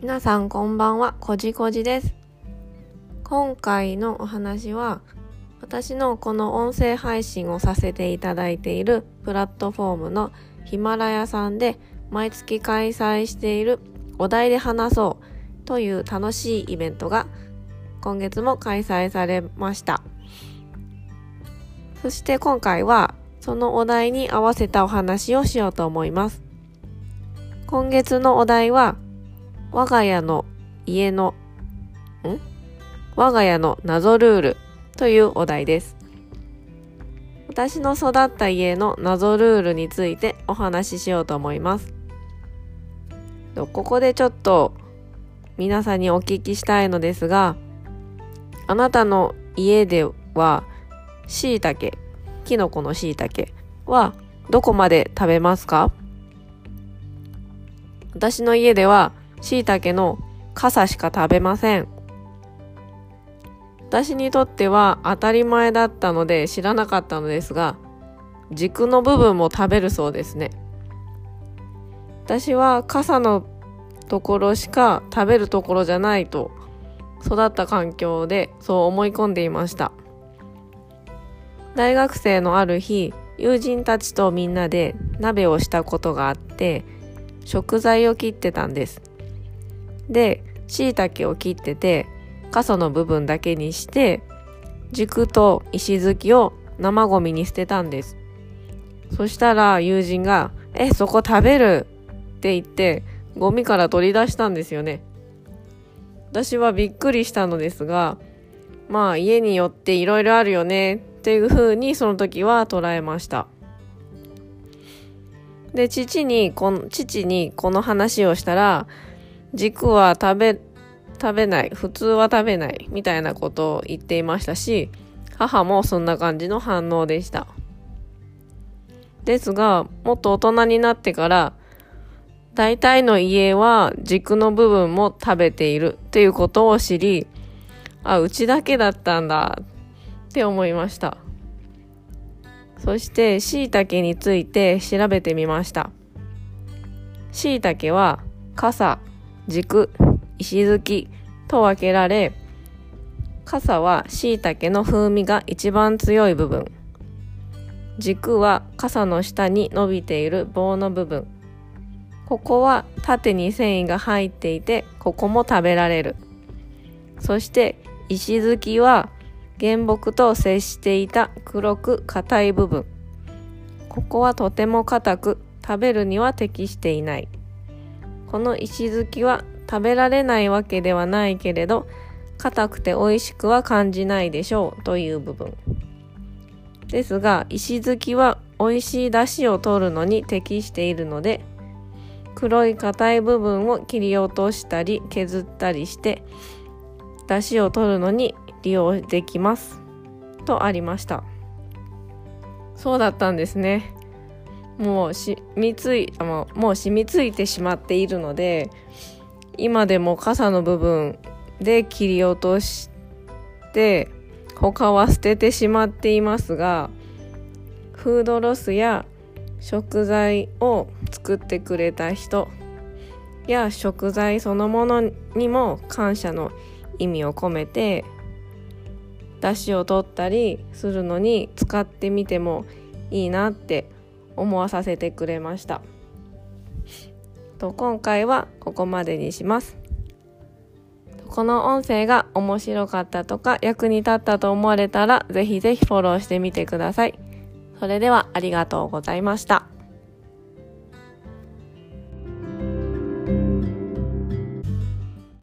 皆さんこんばんは、こじこじです。今回のお話は、私のこの音声配信をさせていただいているプラットフォームのヒマラヤさんで毎月開催しているお題で話そうという楽しいイベントが今月も開催されました。そして今回はそのお題に合わせたお話をしようと思います。今月のお題は我が家の家の、ん？我が家の謎ルールというお題です。私の育った家の謎ルールについてお話ししようと思います。ここでちょっと皆さんにお聞きしたいのですが、あなたの家では椎茸、キノコの椎茸はどこまで食べますか？私の家では椎茸の傘しか食べません。私にとっては当たり前だったので知らなかったのですが、軸の部分も食べるそうですね。私は傘のところしか食べるところじゃないと育った環境でそう思い込んでいました。大学生のある日、友人たちとみんなで鍋をしたことがあって、食材を切ってたんです。で、椎茸を切ってて、傘の部分だけにして、軸と石突きを生ゴミに捨てたんです。そしたら友人が、え、そこ食べる？って言って、ゴミから取り出したんですよね。私はびっくりしたのですが、まあ家によっていろいろあるよねっていう風にその時は捉えました。で、父に、この、父にこの話をしたら、軸は食べ、食べない、普通は食べない、みたいなことを言っていましたし、母もそんな感じの反応でした。ですが、もっと大人になってから、大体の家は軸の部分も食べているっていうことを知り、あ、うちだけだったんだって思いました。そして椎茸について調べてみました。椎茸は傘、軸、石突きと分けられ、傘は椎茸の風味が一番強い部分。軸は傘の下に伸びている棒の部分。ここは縦に繊維が入っていて、ここも食べられる。そして石突きは原木と接していた黒く硬い部分。ここはとても硬く食べるには適していない。この石突きは食べられないわけではないけれど、硬くて美味しくは感じないでしょうという部分。ですが、石突きは美味しい出汁を取るのに適しているので、黒い硬い部分を切り落としたり削ったりして、出汁を取るのに利用できます。とありました。そうだったんですね。もう染みつい、あもうもう染みついてしまっているので、今でも傘の部分で切り落として、他は捨ててしまっていますが、フードロスや食材を作ってくれた人や食材そのものにも感謝の意味を込めて出汁を取ったりするのに使ってみてもいいなって思わさせてくれました。と今回はここまでにします。この音声が面白かったとか役に立ったと思われたらぜひぜひフォローしてみてください。それではありがとうございました。